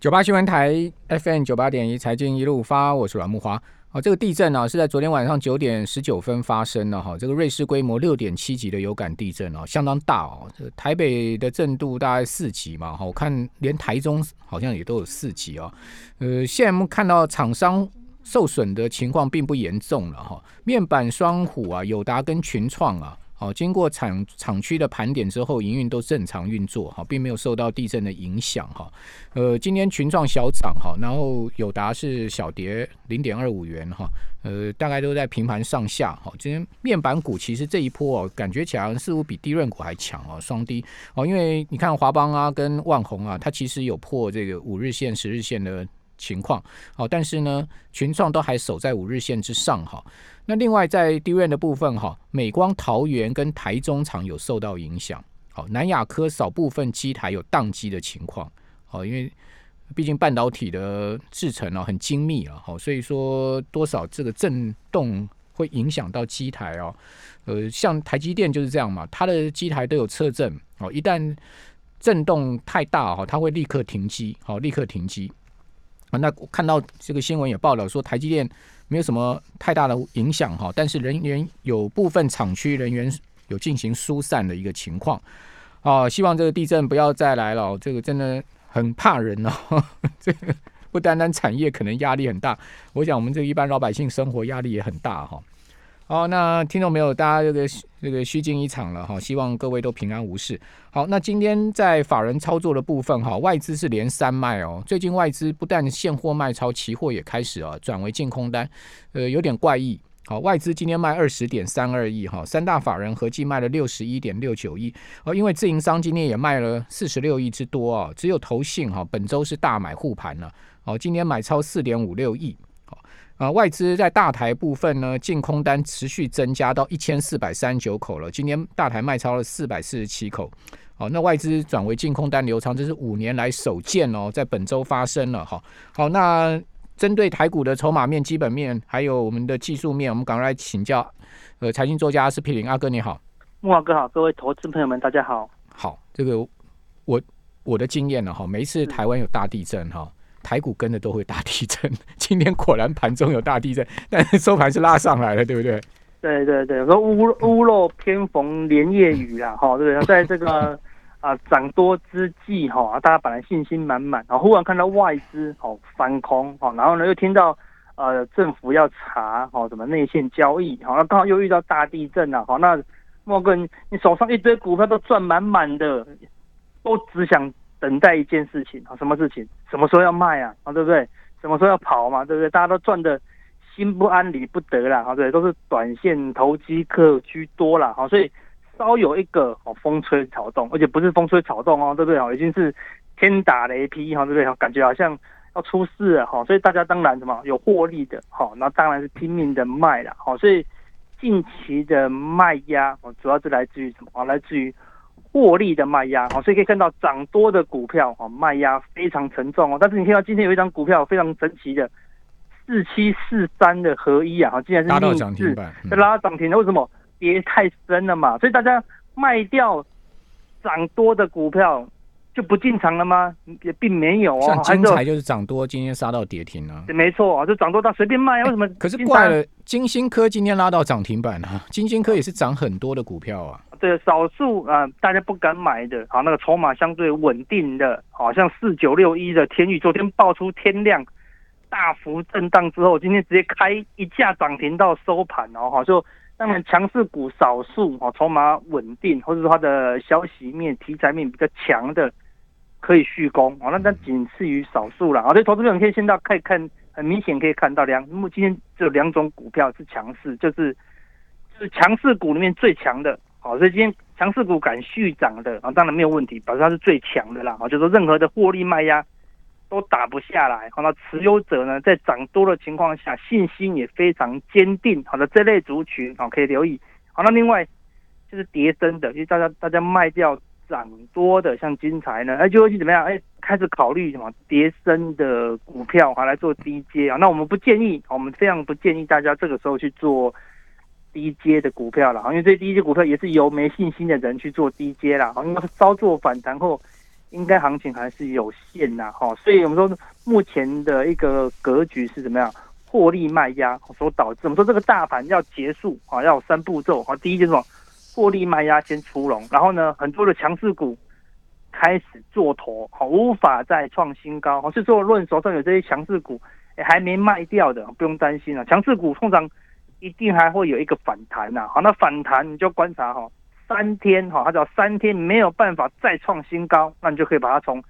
九八新闻台 FM 九八点一财经一路发，我是阮木华。哦，这个地震呢是在昨天晚上九点十九分发生的哈，这个瑞士规模六点七级的有感地震哦，相当大哦。这台北的震度大概四级嘛，哈，我看连台中好像也都有四级哦。呃，现在看到厂商受损的情况并不严重了哈，面板双虎啊、友达跟群创啊。好，经过厂厂区的盘点之后，营运都正常运作，哈，并没有受到地震的影响，哈。呃，今天群创小涨，哈，然后友达是小跌零点二五元，哈，呃，大概都在平盘上下，哈。今天面板股其实这一波哦，感觉起来似乎比低润股还强哦，双低哦，因为你看华邦啊跟万宏啊，它其实有破这个五日线、十日线的情况，好，但是呢，群创都还守在五日线之上，哈。那另外在低润的部分哈，美光桃园跟台中厂有受到影响。好，南亚科少部分机台有宕机的情况。好，因为毕竟半导体的制程哦很精密啊，好，所以说多少这个震动会影响到机台哦。呃，像台积电就是这样嘛，它的机台都有测震。哦，一旦震动太大哈，它会立刻停机。好，立刻停机。啊，那看到这个新闻也报道说台积电。没有什么太大的影响哈，但是人员有部分厂区人员有进行疏散的一个情况啊，希望这个地震不要再来了，这个真的很怕人哦，这个不单单产业可能压力很大，我想我们这一般老百姓生活压力也很大哈。好，那听众没有，大家这个这个虚惊一场了哈，希望各位都平安无事。好，那今天在法人操作的部分哈，外资是连三卖哦。最近外资不但现货卖超，期货也开始啊转为净空单，呃，有点怪异。好，外资今天卖二十点三二亿哈，三大法人合计卖了六十一点六九亿哦，因为自营商今天也卖了四十六亿之多啊，只有投信哈本周是大买护盘了，哦，今天买超四点五六亿。啊，外资在大台部分呢，净空单持续增加到一千四百三十九口了。今天大台卖超了四百四十七口。好，那外资转为净空单流仓，这是五年来首见哦，在本周发生了。哈，好，那针对台股的筹码面、基本面，还有我们的技术面，我们赶快来请教。呃，财经作家是皮林阿哥，你好。木华哥好，各位投资朋友们，大家好。好，这个我我的经验呢，哈，每一次台湾有大地震，哈。台股跟着都会大地震，今天果然盘中有大地震，但是收盘是拉上来了，对不对？对对对，说屋屋漏偏逢连夜雨啊，哈，对不对？在这个啊涨多之际，哈，大家本来信心满满，然后忽然看到外资哦翻空，哈，然后呢又听到呃政府要查，哈，什么内线交易，好，那刚好又遇到大地震啊，好，那莫哥你手上一堆股票都赚满满的，都只想。等待一件事情啊，什么事情？什么时候要卖啊？啊，对不对？什么时候要跑嘛？对不对？大家都赚的心不安理不得啦，啊，对，都是短线投机客居多啦，好，所以稍有一个哦风吹草动，而且不是风吹草动哦，对不对？哦，已经是天打雷劈哈，对不对？感觉好像要出事了哈，所以大家当然什么有获利的，哈，那当然是拼命的卖了，好，所以近期的卖压哦，主要是来自于什么啊？来自于。获利的卖压哦，所以可以看到涨多的股票哦，卖压非常沉重哦。但是你看到今天有一张股票非常神奇的四七四三的合一啊，竟然是拉到涨停板，拉涨停的，为什么？跌太深了嘛，所以大家卖掉涨多的股票。就不进场了吗？也并没有哦。像金财就是涨多，今天杀到跌停了。没错啊，就涨多到随便卖，为什么？可是怪了，金星科今天拉到涨停板啊！金星科也是涨很多的股票啊。对，少数啊，大家不敢买的，好，那个筹码相对稳定的，好像四九六一的天宇，昨天爆出天量，大幅震荡之后，今天直接开一架涨停到收盘哦，哈，就当然强势股少数哦，筹码稳定，或者说它的消息面、题材面比较强的。可以续攻啊，那那仅次于少数了啊。所以投资者可以先到可以看，很明显可以看到两，目今天只有两种股票是强势，就是就是强势股里面最强的。好，所以今天强势股敢续涨的啊，当然没有问题，表示它是最强的啦。啊，就说任何的获利卖压都打不下来。好，那持有者呢，在涨多的情况下，信心也非常坚定。好的，这类族群啊，可以留意。好，那另外就是叠升的，因为大家大家卖掉。涨多的像金财呢，哎，就会去怎么样？哎，开始考虑什么叠升的股票啊，来做低阶啊。那我们不建议，我们非常不建议大家这个时候去做低阶的股票了，因为这低阶股票也是由没信心的人去做低阶了啊，因为稍作反弹后应该行情还是有限呐，哈，所以我们说目前的一个格局是怎么样？获利卖压所导致。我们说这个大盘要结束啊，要有三步骤啊。第一就是什么？获利卖压先出笼，然后呢，很多的强势股开始做头，好，无法再创新高。好，是说论手上有这些强势股，还没卖掉的，不用担心啊。强势股通常一定还会有一个反弹呐。好，那反弹你就观察哈。三天哈，它只要三天没有办法再创新高，那你就可以把它从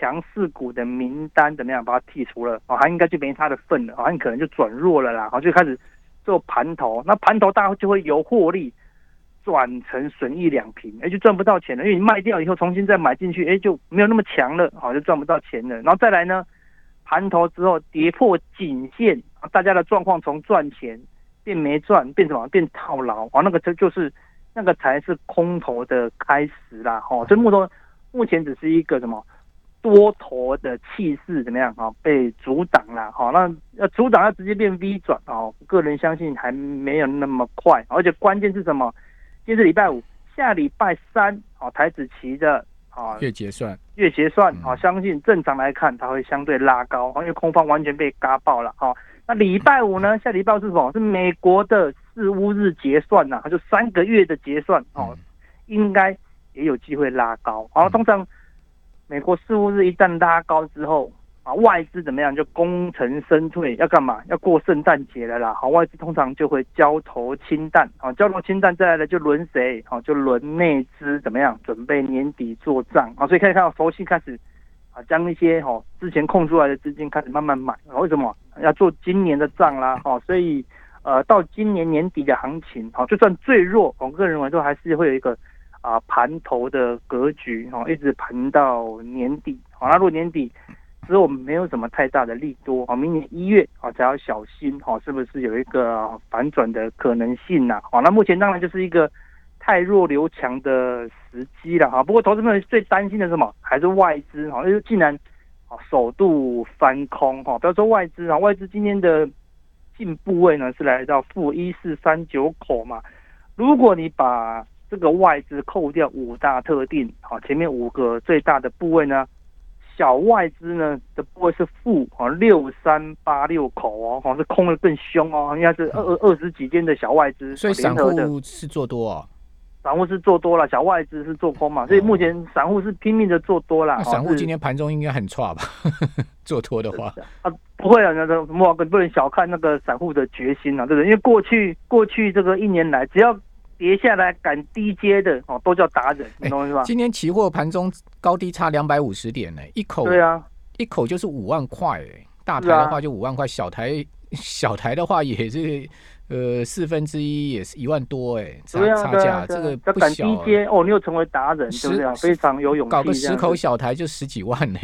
强势股的名单怎么样把它剔除了哦，它应该就没它的份了哦，你可能就转弱了啦，好就开始做盘头，那盘头大家就会由获利转成损益两平，哎就赚不到钱了，因为你卖掉以后重新再买进去，哎就没有那么强了，好就赚不到钱了，然后再来呢，盘头之后跌破颈线，大家的状况从赚钱变没赚，变什么变套牢，啊那个这就是。那个才是空头的开始啦，哈，所以目头目前只是一个什么多头的气势怎么样啊？被阻挡了，好，那要阻挡要直接变 V 转啊？个人相信还没有那么快，而且关键是什么？今天是礼拜五，下礼拜三，哦，台子期的啊月结算，月结算，啊，相信正常来看它会相对拉高，因为空方完全被嘎爆了，哈。那礼拜五呢？下礼拜是什么？是美国的四乌日结算呐，就三个月的结算哦，应该也有机会拉高。然后通常美国四乌日一旦拉高之后啊，外资怎么样？就功成身退，要干嘛？要过圣诞节了啦。好，外资通常就会交投清淡啊，交投清淡，再来的就轮谁？好，就轮内资怎么样？准备年底做账啊，所以可以看到佛系开始。啊，将那些哈之前空出来的资金开始慢慢买，为什么要做今年的账啦？哈，所以呃，到今年年底的行情，哈，就算最弱，我个人认为都还是会有一个啊盘头的格局，哈，一直盘到年底。好，那如果年底之后没有什么太大的利多，啊，明年一月啊才要小心，哈，是不是有一个反转的可能性呢？好，那目前当然就是一个。太弱留强的时机了哈，不过投资们最担心的是什么？还是外资哈，因为竟然啊首度翻空哈。不要说外资啊，外资今天的进部位呢是来到负一四三九口嘛。如果你把这个外资扣掉五大特定，好，前面五个最大的部位呢，小外资呢的部位是负啊六三八六口哦，好像是空的更凶哦，应该是二二十几间的小外资，所以散户是做多哦。散户是做多了，小外资是做空嘛，所以目前散户是拼命的做多了。散户今天盘中应该很差吧？做多的话啊，不会啊，那个莫哥不能小看那个散户的决心啊，对不对？因为过去过去这个一年来，只要跌下来敢低阶的哦，都叫达人，你懂我意思吧？今天期货盘中高低差两百五十点呢，一口对啊，一口就是五万块哎，大台的话就五万块，小台 小台的话也是。呃，四分之一也是一万多哎，差差价这个不小。低阶哦，你又成为达人，对不对？非常有勇气。搞个十口小台就十几万呢。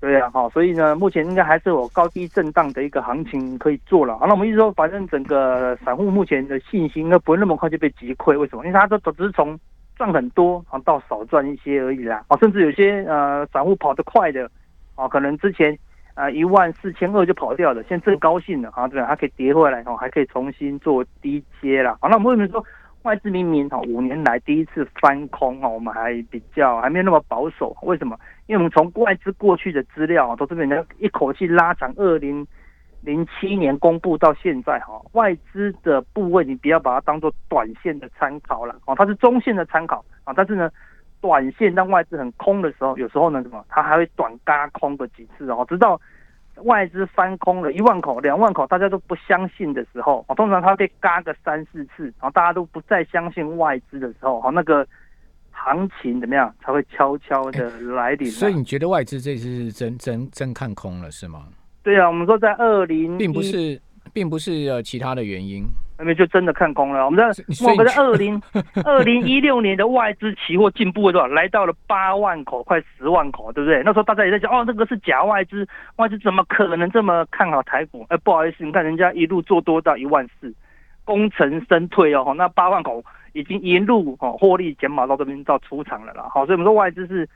对啊，好，所以呢，目前应该还是有高低震荡的一个行情可以做了。好，那我们一直说，反正整个散户目前的信心应该不会那么快就被击溃。为什么？因为他都只是从赚很多啊到少赚一些而已啦。哦，甚至有些呃散户跑得快的，啊，可能之前。啊，一万四千二就跑掉了，现在正高兴了啊，对吧？它可以跌回来哦，还可以重新做低阶了。好，那我们为什么说外资明明哈五年来第一次翻空哦，我们还比较还没有那么保守？为什么？因为我们从外资过去的资料都是人家一口气拉长，二零零七年公布到现在哈，外资的部位你不要把它当做短线的参考了哦，它是中线的参考啊，但是呢。短线当外资很空的时候，有时候呢，什么，它还会短嘎空个几次哦，直到外资翻空了一万口、两万口，大家都不相信的时候，哦，通常它被嘎个三四次，然后大家都不再相信外资的时候，哦，那个行情怎么样才会悄悄的来临？所以你觉得外资这次是真真真看空了是吗？对啊，我们说在二零，并不是，并不是呃其他的原因。那边就真的看空了。我们在我们在二零 二零一六年的外资期货进步了多少？来到了八万口，快十万口，对不对？那时候大家也在讲，哦，那个是假外资，外资怎么可能这么看好台股？哎，不好意思，你看人家一路做多到一万四，功成身退哦。那八万口已经一路哦获利减码到这边到出场了啦。好，所以我们说外资是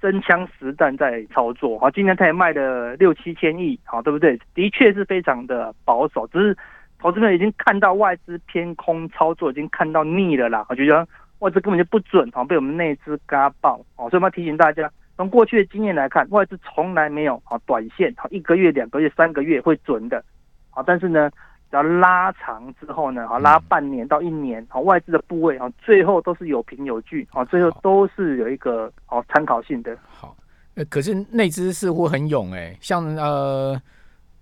真枪实弹在操作。好，今天他也卖了六七千亿，好，对不对？的确是非常的保守，只是。投资者已经看到外资偏空操作，已经看到腻了啦。我觉得外资根本就不准，好，被我们内资嘎爆好。所以我们要提醒大家，从过去的经验来看，外资从来没有好短线好一个月、两个月、三个月会准的，好，但是呢，要拉长之后呢，好拉半年到一年，好外资的部位啊最后都是有凭有据，好最后都是有一个哦参考性的。好，呃，可是内资似乎很勇哎，像呃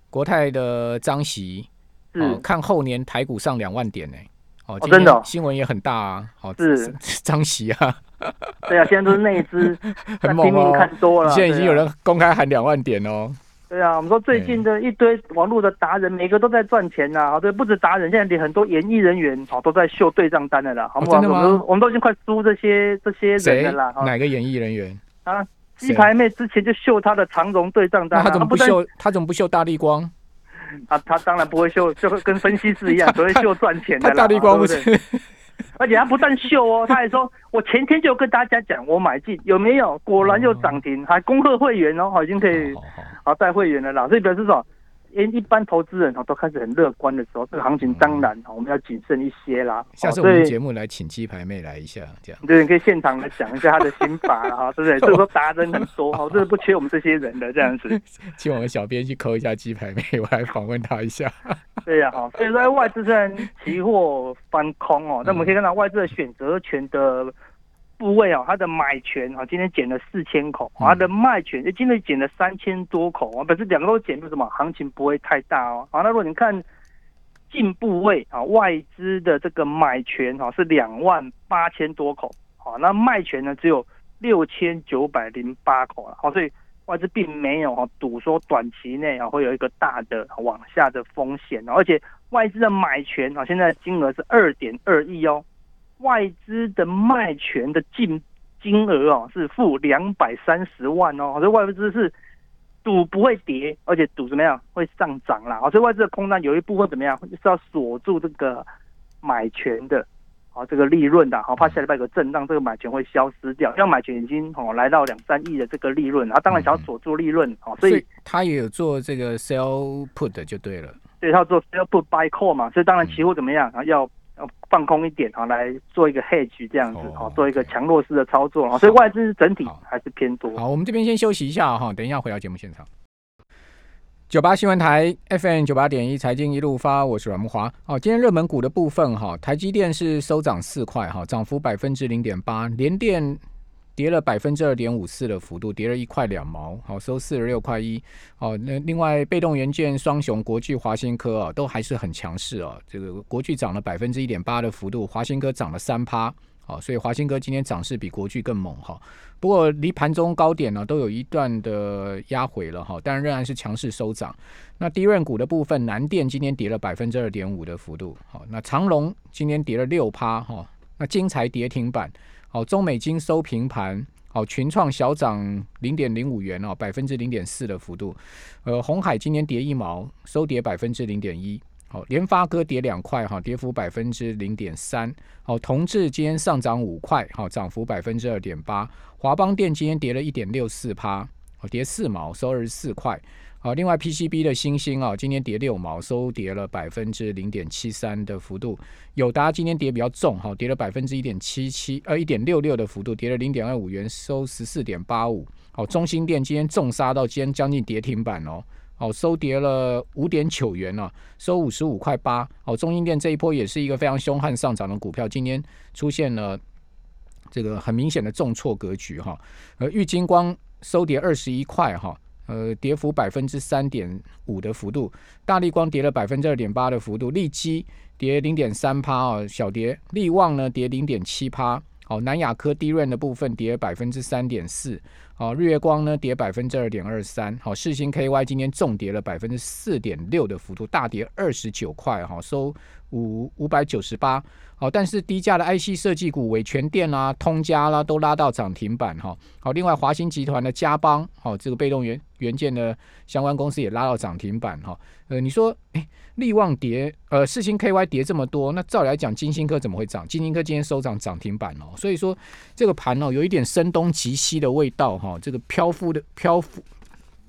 国泰的张席，是看后年台股上两万点哎。哦，真的新闻也很大啊！好，是 张席啊，对啊，现在都是内资 很猛哦，看多了，现在已经有人公开喊两万点哦。对啊，我们说最近的一堆网络的达人，每个都在赚钱呐。对，不止达人，现在连很多演艺人员哦都在秀对账单的啦。好，真的吗？我们都已经快输这些这些人了啦。哪个演艺人员啊？鸡排妹之前就秀她的长荣对账单，他怎么不秀？他怎么不秀大力光？啊他当然不会秀，就会跟分析师一样，只会秀赚钱的。他大力光不是，而且他不但秀哦，他还说，我前天就跟大家讲，我买进有没有？果然又涨停，还恭贺会员哦，好，已经可以好带会员的啦。所以表示说。因一般投资人哦都开始很乐观的时候，这个行情当然我们要谨慎一些啦。下次我们节目来请鸡排妹来一下，这样对，你可以现场来讲一下他的心法哈，对不对？这个说达人很多哈，这是不缺我们这些人的这样子。请我们小编去扣一下鸡排妹，我来访问她一下。对呀，哈，所以说外资虽然期货翻空哦，那我们可以看到外资的选择权的。部位哦，它的买权啊，今天减了四千口，它的卖权今天减了三千多口啊，本身两个都减，为什么？行情不会太大哦。好，那如果你看进部位啊，外资的这个买权哈是两万八千多口，好，那卖权呢只有六千九百零八口了，好，所以外资并没有哈赌说短期内啊会有一个大的往下的风险，而且外资的买权啊现在金额是二点二亿哦。外资的卖权的净金额哦是负两百三十万哦，所以外资是赌不会跌，而且赌怎么样会上涨啦。所以外资的空单有一部分怎么样是要锁住这个买权的，好这个利润的，好怕下礼拜有个震荡，这个买权会消失掉。像买权已经哦来到两三亿的这个利润，然后当然想要锁住利润哦，所以他也有做这个 sell put 就对了，对，他做 sell put buy call 嘛，所以当然期货怎么样啊要。放空一点啊，来做一个 hedge 这样子啊，做一个强弱势的操作啊，所以外资整体还是偏多。好，我们这边先休息一下哈，等一下回到节目现场。九八新闻台 FM 九八点一财经一路发，我是阮木华。好，今天热门股的部分哈，台积电是收涨四块哈，涨幅百分之零点八，联电。跌了百分之二点五四的幅度，跌了一块两毛，好收四十六块一。好，那另外被动元件双雄国巨、华新科啊，都还是很强势啊。这个国巨涨了百分之一点八的幅度，华新科涨了三趴，好，所以华新科今天涨势比国巨更猛哈。不过离盘中高点呢，都有一段的压回了哈，但仍然是强势收涨。那低润股的部分，南电今天跌了百分之二点五的幅度，好，那长隆今天跌了六趴哈，那金财跌停板。好，中美金收平盘，好，群创小涨零点零五元哦，百分之零点四的幅度。呃，红海今天跌一毛，收跌百分之零点一。好，联发科跌两块哈，跌幅百分之零点三。好，同志今天上涨五块，好，涨幅百分之二点八。华邦电今天跌了一点六四趴，好，跌四毛，收二十四块。好，另外 PCB 的星星啊，今天跌六毛，收跌了百分之零点七三的幅度。友达今天跌比较重，哈，跌了百分之一点七七，呃，一点六六的幅度，跌了零点二五元，收十四点八五。好，中心店今天重杀到今天将近跌停板哦，好，收跌了五点九元呢，收五十五块八。好，中心店这一波也是一个非常凶悍上涨的股票，今天出现了这个很明显的重挫格局哈。而玉金光收跌二十一块哈。呃，跌幅百分之三点五的幅度，大力光跌了百分之二点八的幅度，利基跌零点三趴哦，小跌，利旺呢跌零点七趴，好，南亚科低润的部分跌百分之三点四，好，日月光呢跌百分之二点二三，好，世星 KY 今天重跌了百分之四点六的幅度，大跌二十九块。哈，收五五百九十八。好，但是低价的 IC 设计股伟全电啦、通家啦，都拉到涨停板哈。好，另外华兴集团的嘉邦，好，这个被动元元件的相关公司也拉到涨停板哈。呃，你说，哎，利旺跌，呃，四星 KY 跌这么多，那照理来讲，金星科怎么会涨？金星科今天收涨涨停板哦。所以说，这个盘哦，有一点声东击西的味道哈。这个漂浮的漂浮。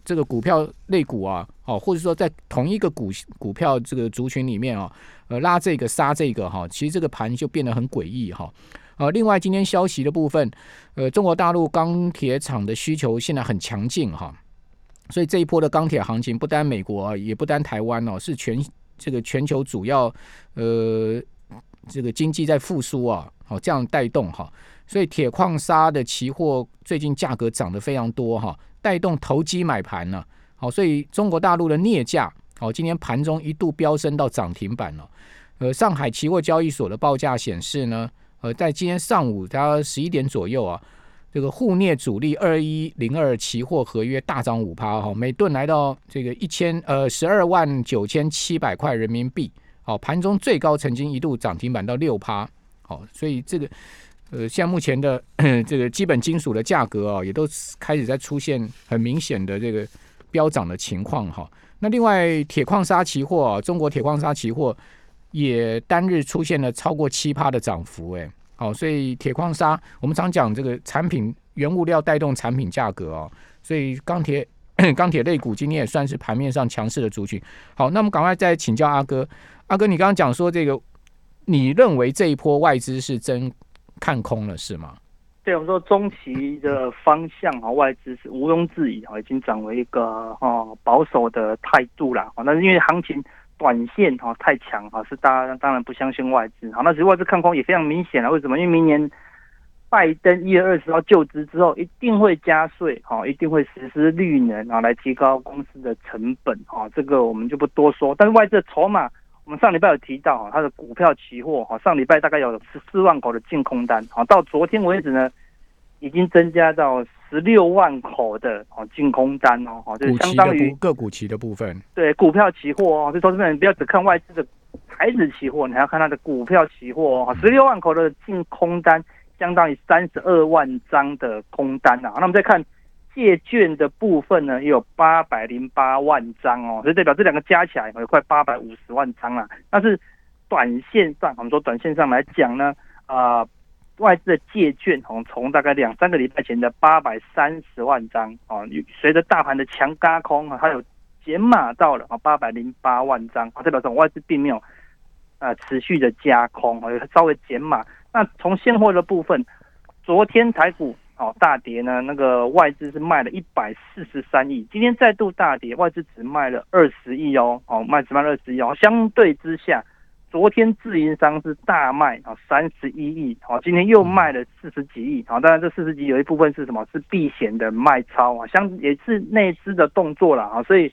这个股票类股啊，哦，或者说在同一个股股票这个族群里面啊，呃，拉这个杀这个哈，其实这个盘就变得很诡异哈。呃，另外今天消息的部分，呃，中国大陆钢铁厂的需求现在很强劲哈，所以这一波的钢铁行情不单美国啊，也不单台湾哦，是全这个全球主要呃这个经济在复苏啊，好这样带动哈，所以铁矿砂的期货最近价格涨得非常多哈，带动投机买盘呢，好，所以中国大陆的镍价哦今天盘中一度飙升到涨停板了。呃，上海期货交易所的报价显示呢，呃，在今天上午它十一点左右啊，这个沪镍主力二一零二期货合约大涨五趴哈，每吨来到这个一千呃十二万九千七百块人民币，好，盘中最高曾经一度涨停板到六趴，好，所以这个呃，像目前的 这个基本金属的价格啊，也都开始在出现很明显的这个飙涨的情况哈。那另外铁矿砂期货啊，中国铁矿砂期货。也单日出现了超过七趴的涨幅，哎，好，所以铁矿砂我们常讲这个产品原物料带动产品价格哦，所以钢铁 钢铁类股今天也算是盘面上强势的族群。好，那我们赶快再请教阿哥，阿哥，你刚刚讲说这个，你认为这一波外资是真看空了是吗？对，我们说中期的方向啊，外资是毋庸置疑啊，已经转为一个哈保守的态度了啊，那是因为行情。短线哈太强哈，是大家当然不相信外资好，那其实外资看空也非常明显了。为什么？因为明年拜登一月二十号就职之后，一定会加税哈，一定会实施绿能啊，来提高公司的成本哈。这个我们就不多说。但是外资的筹码，们上礼拜有提到哈，它的股票期货哈，上礼拜大概有十四万口的净空单好，到昨天为止呢。已经增加到十六万口的哦净空单哦，哈，就是相当于个股期的部分。对，股票期货哦，所以投资人不要只看外资的台子期货，你还要看它的股票期货哦。十六万口的净空单，相当于三十二万张的空单啊。那我们再看借券的部分呢，也有八百零八万张哦，所以代表这两个加起来有快八百五十万张了。但是短线上，我们说短线上来讲呢，啊。外资的借券从大概两三个礼拜前的八百三十万张啊，随着大盘的强加空啊，它有减码到了啊八百零八万张啊，代表说外资并没有啊持续的加空啊，稍微减码。那从现货的部分，昨天台股哦大跌呢，那个外资是卖了一百四十三亿，今天再度大跌，外资只卖了二十亿哦，哦卖只卖二十亿哦，相对之下。昨天自营商是大卖啊，三十一亿，好，今天又卖了四十几亿，好，当然这四十几有一部分是什么？是避险的卖超啊，相也是内资的动作了啊，所以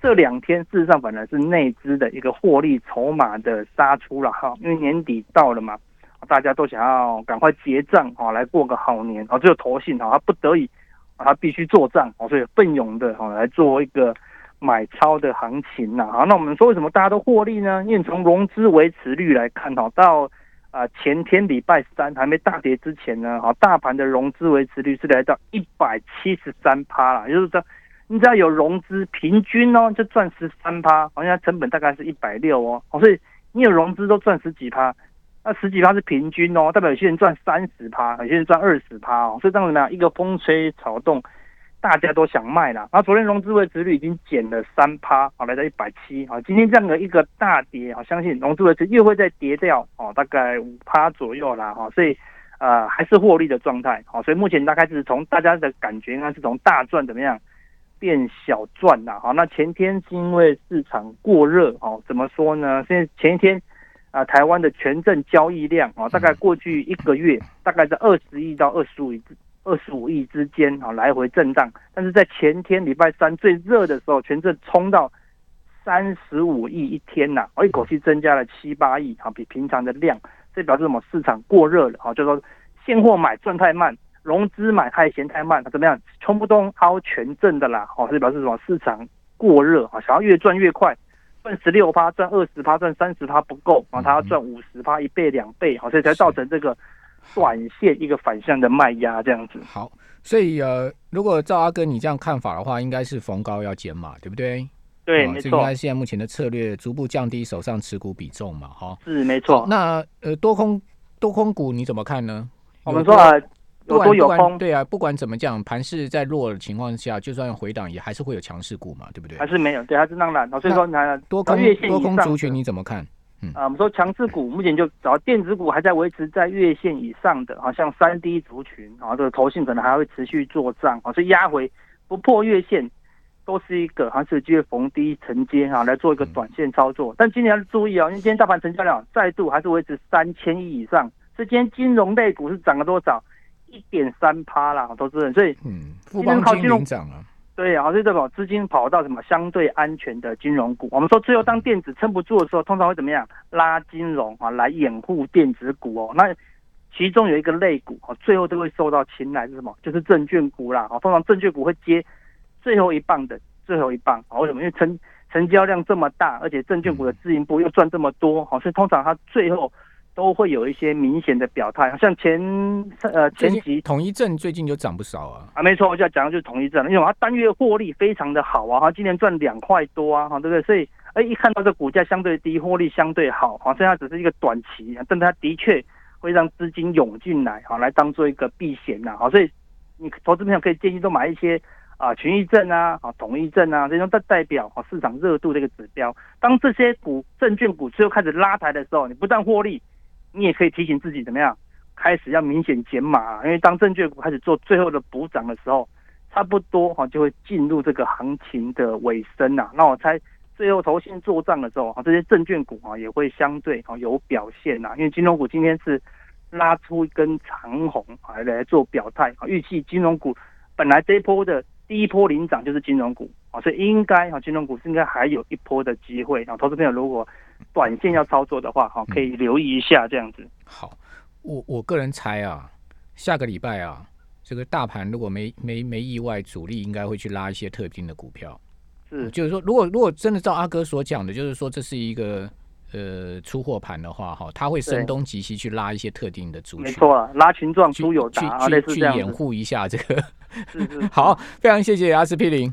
这两天事实上本来是内资的一个获利筹码的杀出了哈，因为年底到了嘛，大家都想要赶快结账啊，来过个好年啊，只有投信啊，他不得已啊，他必须做账啊，所以奋勇的哈来做一个。买超的行情呐，好，那我们说为什么大家都获利呢？因为从融资维持率来看，哈，到啊前天礼拜三还没大跌之前呢，哈，大盘的融资维持率是来到一百七十三趴了，也就是说，你只要有融资，平均哦就赚十三趴，好像成本大概是一百六哦，所以你有融资都赚十几趴，那十几趴是平均哦，代表有些人赚三十趴，有些人赚二十趴哦，所以这样子呢，一个风吹草动。大家都想卖了，然后昨天融资维持率已经减了三趴，好来到一百七，好今天这样的一个大跌，好相信融资维持又会再跌掉，哦大概五趴左右啦，哈，所以呃还是获利的状态，好，所以目前大概是从大家的感觉应该是从大赚怎么样变小赚啦，好，那前天是因为市场过热，哦怎么说呢？现在前一天啊台湾的权证交易量啊大概过去一个月大概在二十亿到二十五亿。二十五亿之间啊，来回震荡。但是在前天礼拜三最热的时候，权证冲到三十五亿一天呐，一口气增加了七八亿啊，比平常的量。这表示什么？市场过热了啊，就说现货买赚太慢，融资买太嫌太慢，怎么样？冲不动凹全证的啦，哦，这表示什么？市场过热啊，想要越赚越快，赚十六趴、赚二十趴、赚三十趴不够啊，他要赚五十趴，一倍两倍，好，所以才造成这个。短线一个反向的卖压这样子，好，所以呃，如果照阿哥你这样看法的话，应该是逢高要减码，对不对？对，没错。应该现在目前的策略，逐步降低手上持股比重嘛，哈。是没错。那呃，多空多空股你怎么看呢？我们说啊，有多有空，对啊，不管怎么讲，盘势在弱的情况下，就算回档，也还是会有强势股嘛，对不对？还是没有，对，还是当然。所以说，你看多空多空族群你怎么看？啊，我们说强势股目前就找电子股还在维持在月线以上的，好像三 D 族群啊，这个投信可能还会持续做账啊，所以压回不破月线都是一个还是机会逢低承接啊，来做一个短线操作。但今年要注意哦，因为今天大盘成交量再度还是维持三千亿以上，所以今天金融类股是涨了多少？一点三趴啦，投资人，所以嗯，富邦金融涨啊。对啊，所以代表资金跑到什么相对安全的金融股。我们说最后当电子撑不住的时候，通常会怎么样？拉金融啊来掩护电子股哦。那其中有一个类股哦，最后都会受到青睐是什么？就是证券股啦。哦，通常证券股会接最后一棒的最后一棒。为什么？因为成成交量这么大，而且证券股的自营部又赚这么多，好，所以通常它最后。都会有一些明显的表态，像前呃前期统一证最近就涨不少啊啊，没错，我就要讲的就是统一证，因为它单月获利非常的好啊，它今年赚两块多啊，哈，对不对？所以哎，一看到这股价相对低，获利相对好，好，所以它只是一个短期，但它的确会让资金涌进来，好，来当做一个避险呐，好，所以你投资朋友可以建议都买一些啊群益证啊，啊统一证啊这种代代表啊市场热度这个指标，当这些股证券股最后开始拉抬的时候，你不但获利。你也可以提醒自己怎么样，开始要明显减码，因为当证券股开始做最后的补涨的时候，差不多哈就会进入这个行情的尾声呐。那我猜最后头先做账的时候，哈这些证券股啊也会相对啊有表现呐。因为金融股今天是拉出一根长红来来做表态啊，预计金融股本来这一波的第一波领涨就是金融股啊，所以应该哈金融股是应该还有一波的机会啊。投资朋友如果短线要操作的话，哈，可以留意一下这样子。好，我我个人猜啊，下个礼拜啊，这个大盘如果没没没意外，主力应该会去拉一些特定的股票。是，就是说，如果如果真的照阿哥所讲的，就是说这是一个呃出货盘的话，哈，他会声东击西去拉一些特定的族群。没错，拉群壮出有达，去去去掩护一下这个。是是。好，非常谢谢阿司匹林。